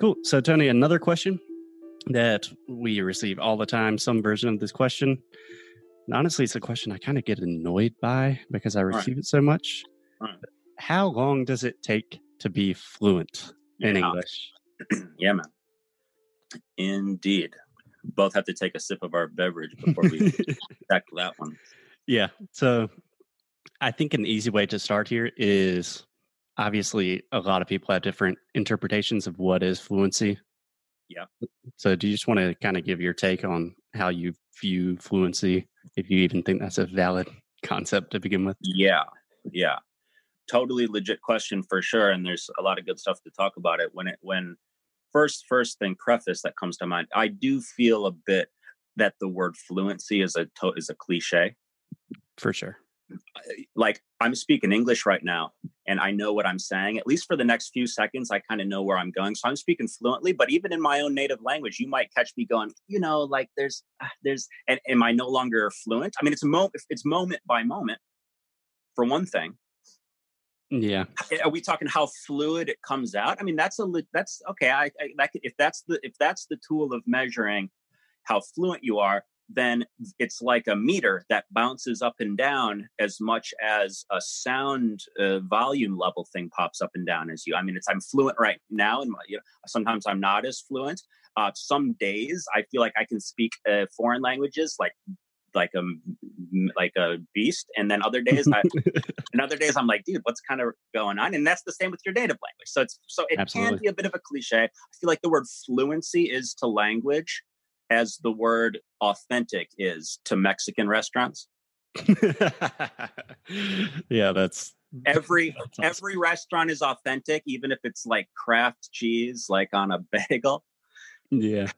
Cool. So, Tony, another question that we receive all the time, some version of this question. And honestly, it's a question I kind of get annoyed by because I receive right. it so much. Right. How long does it take to be fluent in yeah. English? yeah, man. Indeed. Both have to take a sip of our beverage before we tackle that one. Yeah. So I think an easy way to start here is obviously a lot of people have different interpretations of what is fluency. Yeah. So do you just want to kind of give your take on how you view fluency, if you even think that's a valid concept to begin with? Yeah. Yeah. Totally legit question for sure. And there's a lot of good stuff to talk about it. When it when first first thing preface that comes to mind, I do feel a bit that the word fluency is a to- is a cliche. For sure like I'm speaking English right now and I know what I'm saying. At least for the next few seconds, I kind of know where I'm going. So I'm speaking fluently, but even in my own native language, you might catch me going, you know, like there's, ah, there's, and am I no longer fluent? I mean, it's a moment, it's moment by moment for one thing. Yeah. Are we talking how fluid it comes out? I mean, that's a, that's okay. I, I that, if that's the, if that's the tool of measuring how fluent you are, then it's like a meter that bounces up and down as much as a sound uh, volume level thing pops up and down as you. I mean, it's I'm fluent right now, and you know, sometimes I'm not as fluent. Uh, some days I feel like I can speak uh, foreign languages like like a like a beast, and then other days, I, and other days I'm like, dude, what's kind of going on? And that's the same with your native language. So it's so it Absolutely. can be a bit of a cliche. I feel like the word fluency is to language as the word authentic is to Mexican restaurants? yeah, that's every that's awesome. every restaurant is authentic, even if it's like Kraft cheese, like on a bagel. Yeah,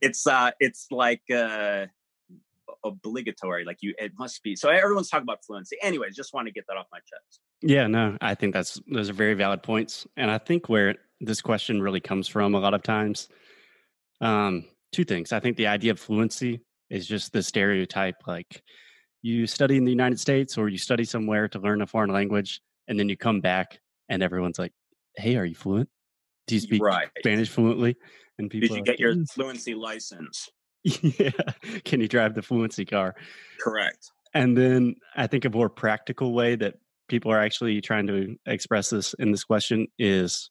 it's uh, it's like uh, obligatory. Like you, it must be. So everyone's talking about fluency. Anyways, just want to get that off my chest. Yeah, no, I think that's those are very valid points, and I think where this question really comes from a lot of times, um, two things. I think the idea of fluency is just the stereotype like you study in the United States or you study somewhere to learn a foreign language and then you come back and everyone's like, "Hey, are you fluent? Do you speak right. Spanish fluently?" And people Did you get like, your fluency license? yeah. Can you drive the fluency car? Correct. And then I think a more practical way that people are actually trying to express this in this question is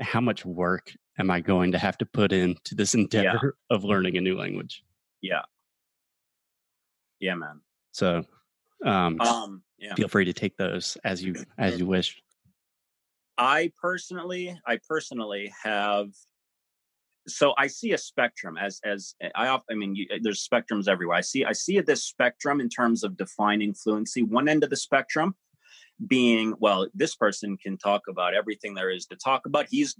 how much work am I going to have to put into this endeavor yeah. of learning a new language? Yeah. Yeah, man. So, um, um yeah. feel free to take those as you as you wish. I personally, I personally have. So I see a spectrum as as I I mean you, there's spectrums everywhere. I see I see this spectrum in terms of defining fluency. One end of the spectrum being well this person can talk about everything there is to talk about. He's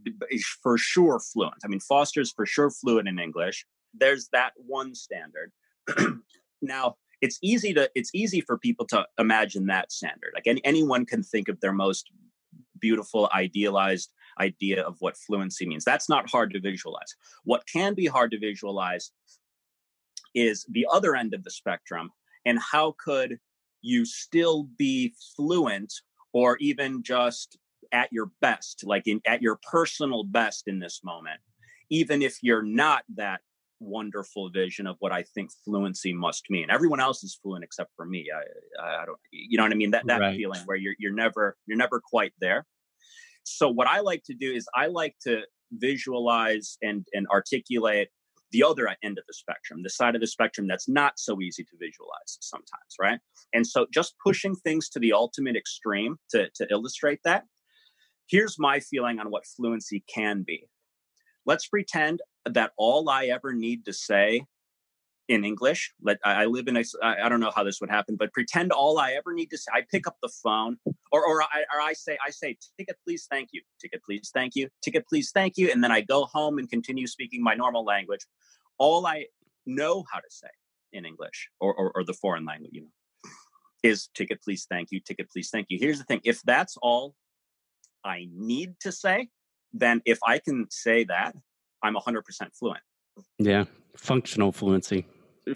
for sure fluent. I mean foster's for sure fluent in english. There's that one standard. Now it's easy to it's easy for people to imagine that standard. Like any, anyone can think of their most beautiful idealized idea of what fluency means. That's not hard to visualize. What can be hard to visualize is the other end of the spectrum and how could you still be fluent or even just at your best, like in at your personal best in this moment, even if you're not that wonderful vision of what I think fluency must mean. Everyone else is fluent except for me. I, I don't, you know what I mean? That that right. feeling where you're you're never you're never quite there. So what I like to do is I like to visualize and and articulate the other end of the spectrum, the side of the spectrum that's not so easy to visualize sometimes, right? And so just pushing things to the ultimate extreme to, to illustrate that. Here's my feeling on what fluency can be. Let's pretend that all I ever need to say in English. Let I live in a. I don't know how this would happen, but pretend all I ever need to say. I pick up the phone, or or I, or I say I say ticket please thank you ticket please thank you ticket please thank you, and then I go home and continue speaking my normal language. All I know how to say in English or or, or the foreign language, you know, is ticket please thank you ticket please thank you. Here's the thing: if that's all I need to say, then if I can say that, I'm 100% fluent. Yeah, functional fluency.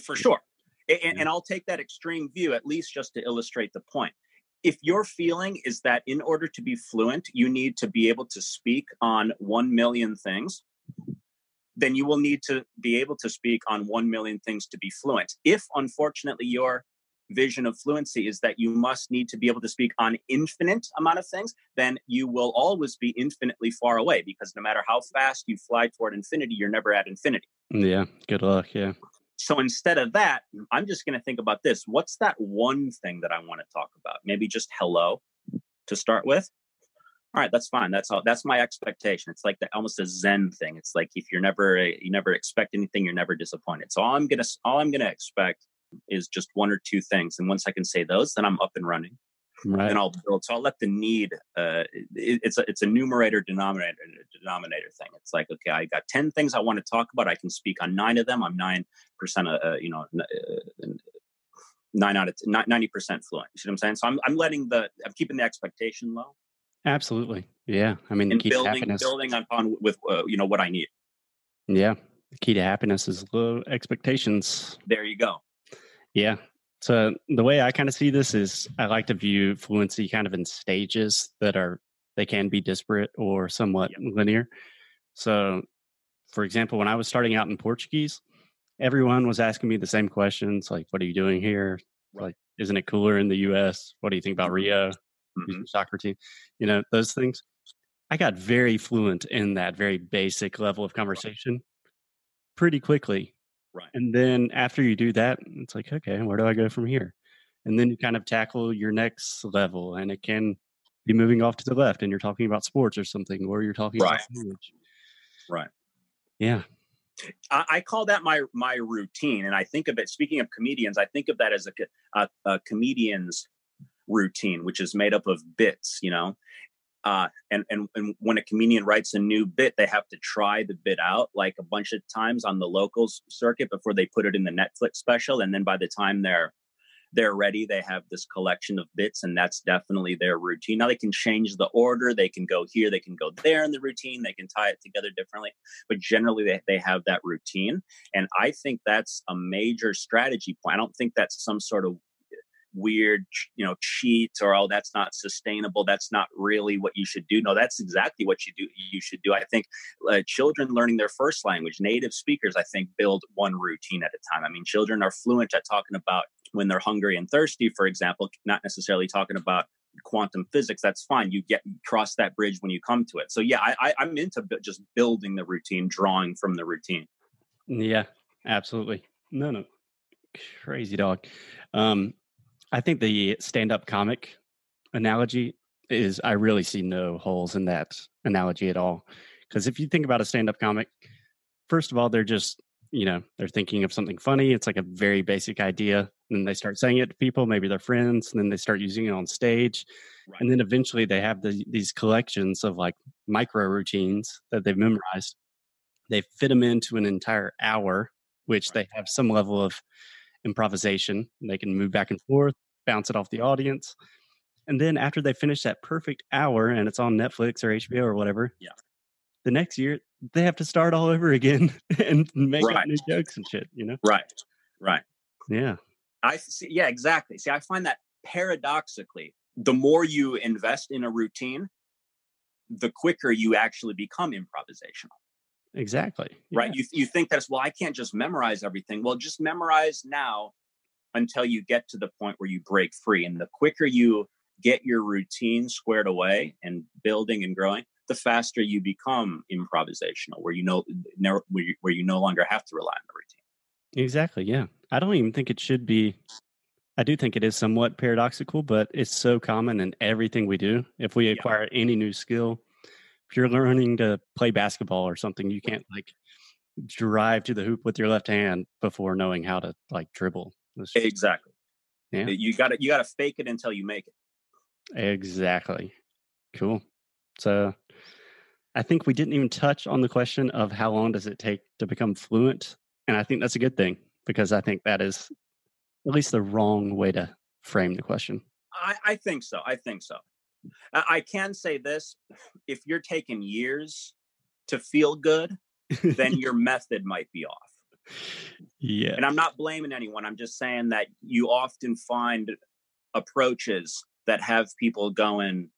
For sure. And, yeah. and, I'll take that extreme view, at least just to illustrate the point. if your feeling is that in order to be fluent, you need to be able to speak on 1 million things, then you will need to be able to speak on 1 million things to be fluent. If unfortunately your vision of fluency is that you must need to be able to speak on infinite amount of things then you will always be infinitely far away because no matter how fast you fly toward infinity you're never at infinity yeah good luck yeah so instead of that i'm just going to think about this what's that one thing that i want to talk about maybe just hello to start with all right that's fine that's all that's my expectation it's like the, almost a zen thing it's like if you're never you never expect anything you're never disappointed so all i'm gonna all i'm gonna expect is just one or two things. And once I can say those, then I'm up and running. Right. And I'll build. So I'll let the need. Uh, it, it's a it's a numerator denominator denominator thing. It's like okay, I got ten things I want to talk about. I can speak on nine of them. I'm nine percent. Uh, you know, uh, nine out of ninety percent fluent. You see what I'm saying? So I'm I'm letting the I'm keeping the expectation low. Absolutely. Yeah. I mean, and building happiness. building upon with uh, you know what I need. Yeah. The key to happiness is low expectations. There you go. Yeah. So the way I kind of see this is I like to view fluency kind of in stages that are they can be disparate or somewhat yep. linear. So for example, when I was starting out in Portuguese, everyone was asking me the same questions like what are you doing here? Right. Like isn't it cooler in the US? What do you think about mm-hmm. Rio? Mm-hmm. Soccer team? You know, those things. I got very fluent in that very basic level of conversation pretty quickly Right. And then after you do that, it's like, okay, where do I go from here? And then you kind of tackle your next level, and it can be moving off to the left, and you're talking about sports or something, or you're talking right. about language. Right. Yeah. I, I, call that my my routine, and I think of it. Speaking of comedians, I think of that as a, a, a comedian's routine, which is made up of bits. You know, uh, and, and and when a comedian writes a new bit, they have to try the bit out like a bunch of times on the locals circuit before they put it in the Netflix special. And then by the time they're they're ready, they have this collection of bits, and that's definitely their routine. Now they can change the order, they can go here, they can go there in the routine, they can tie it together differently, but generally they, they have that routine. And I think that's a major strategy point. I don't think that's some sort of weird you know cheats or oh that's not sustainable. That's not really what you should do. No that's exactly what you do you should do. I think uh, children learning their first language native speakers i think build one routine at a time. I mean children are fluent at talking about when they're hungry and thirsty for example not necessarily talking about quantum physics. That's fine. You get cross that bridge when you come to it. So yeah i, I am into just building the routine drawing from the routine. Yeah absolutely. No no. Crazy dog. Um I think the stand up comic analogy is, I really see no holes in that analogy at all. Because if you think about a stand up comic, first of all, they're just, you know, they're thinking of something funny. It's like a very basic idea. And then they start saying it to people, maybe their friends, and then they start using it on stage. Right. And then eventually they have the, these collections of like micro routines that they've memorized. They fit them into an entire hour, which right. they have some level of improvisation. They can move back and forth, bounce it off the audience. And then after they finish that perfect hour and it's on Netflix or HBO or whatever, yeah. The next year they have to start all over again and make right. new jokes and shit, you know? Right. Right. Yeah. I see yeah, exactly. See, I find that paradoxically, the more you invest in a routine, the quicker you actually become improvisational. Exactly. Right. You, you think that's, well, I can't just memorize everything. Well, just memorize now until you get to the point where you break free. And the quicker you get your routine squared away and building and growing, the faster you become improvisational, where you know where you, where you no longer have to rely on the routine. Exactly. Yeah. I don't even think it should be. I do think it is somewhat paradoxical, but it's so common in everything we do. If we acquire yeah. any new skill, if you're learning to play basketball or something, you can't like drive to the hoop with your left hand before knowing how to like dribble. Just, exactly. Yeah. Eh, you got to you got to fake it until you make it. Exactly. Cool. So I think we didn't even touch on the question of how long does it take to become fluent, and I think that's a good thing because I think that is at least the wrong way to frame the question. I, I think so. I think so. I can say this if you're taking years to feel good, then your method might be off. Yeah. And I'm not blaming anyone. I'm just saying that you often find approaches that have people going,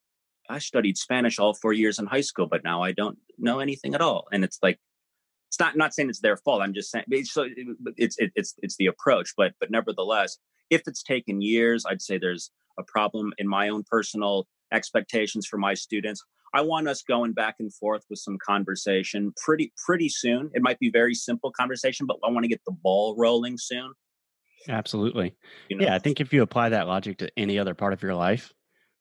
I studied Spanish all four years in high school, but now I don't know anything at all. And it's like, it's not not saying it's their fault. I'm just saying it's so it's it's it's the approach, but but nevertheless, if it's taken years, I'd say there's a problem in my own personal expectations for my students. I want us going back and forth with some conversation pretty pretty soon. It might be very simple conversation, but I want to get the ball rolling soon. Absolutely. You know? Yeah, I think if you apply that logic to any other part of your life,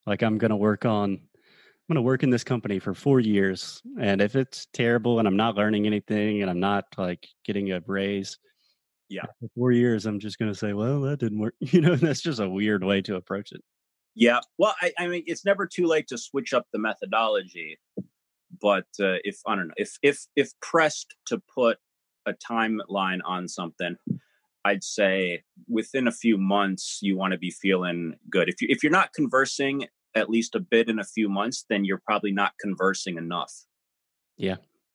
like I'm going to work on I'm going to work in this company for 4 years and if it's terrible and I'm not learning anything and I'm not like getting a raise, yeah. For 4 years I'm just going to say, well, that didn't work. You know, that's just a weird way to approach it. Yeah. Well, I, I mean, it's never too late to switch up the methodology, but uh, if I don't know, if if if pressed to put a timeline on something, I'd say within a few months you want to be feeling good. If you if you're not conversing at least a bit in a few months, then you're probably not conversing enough. Yeah,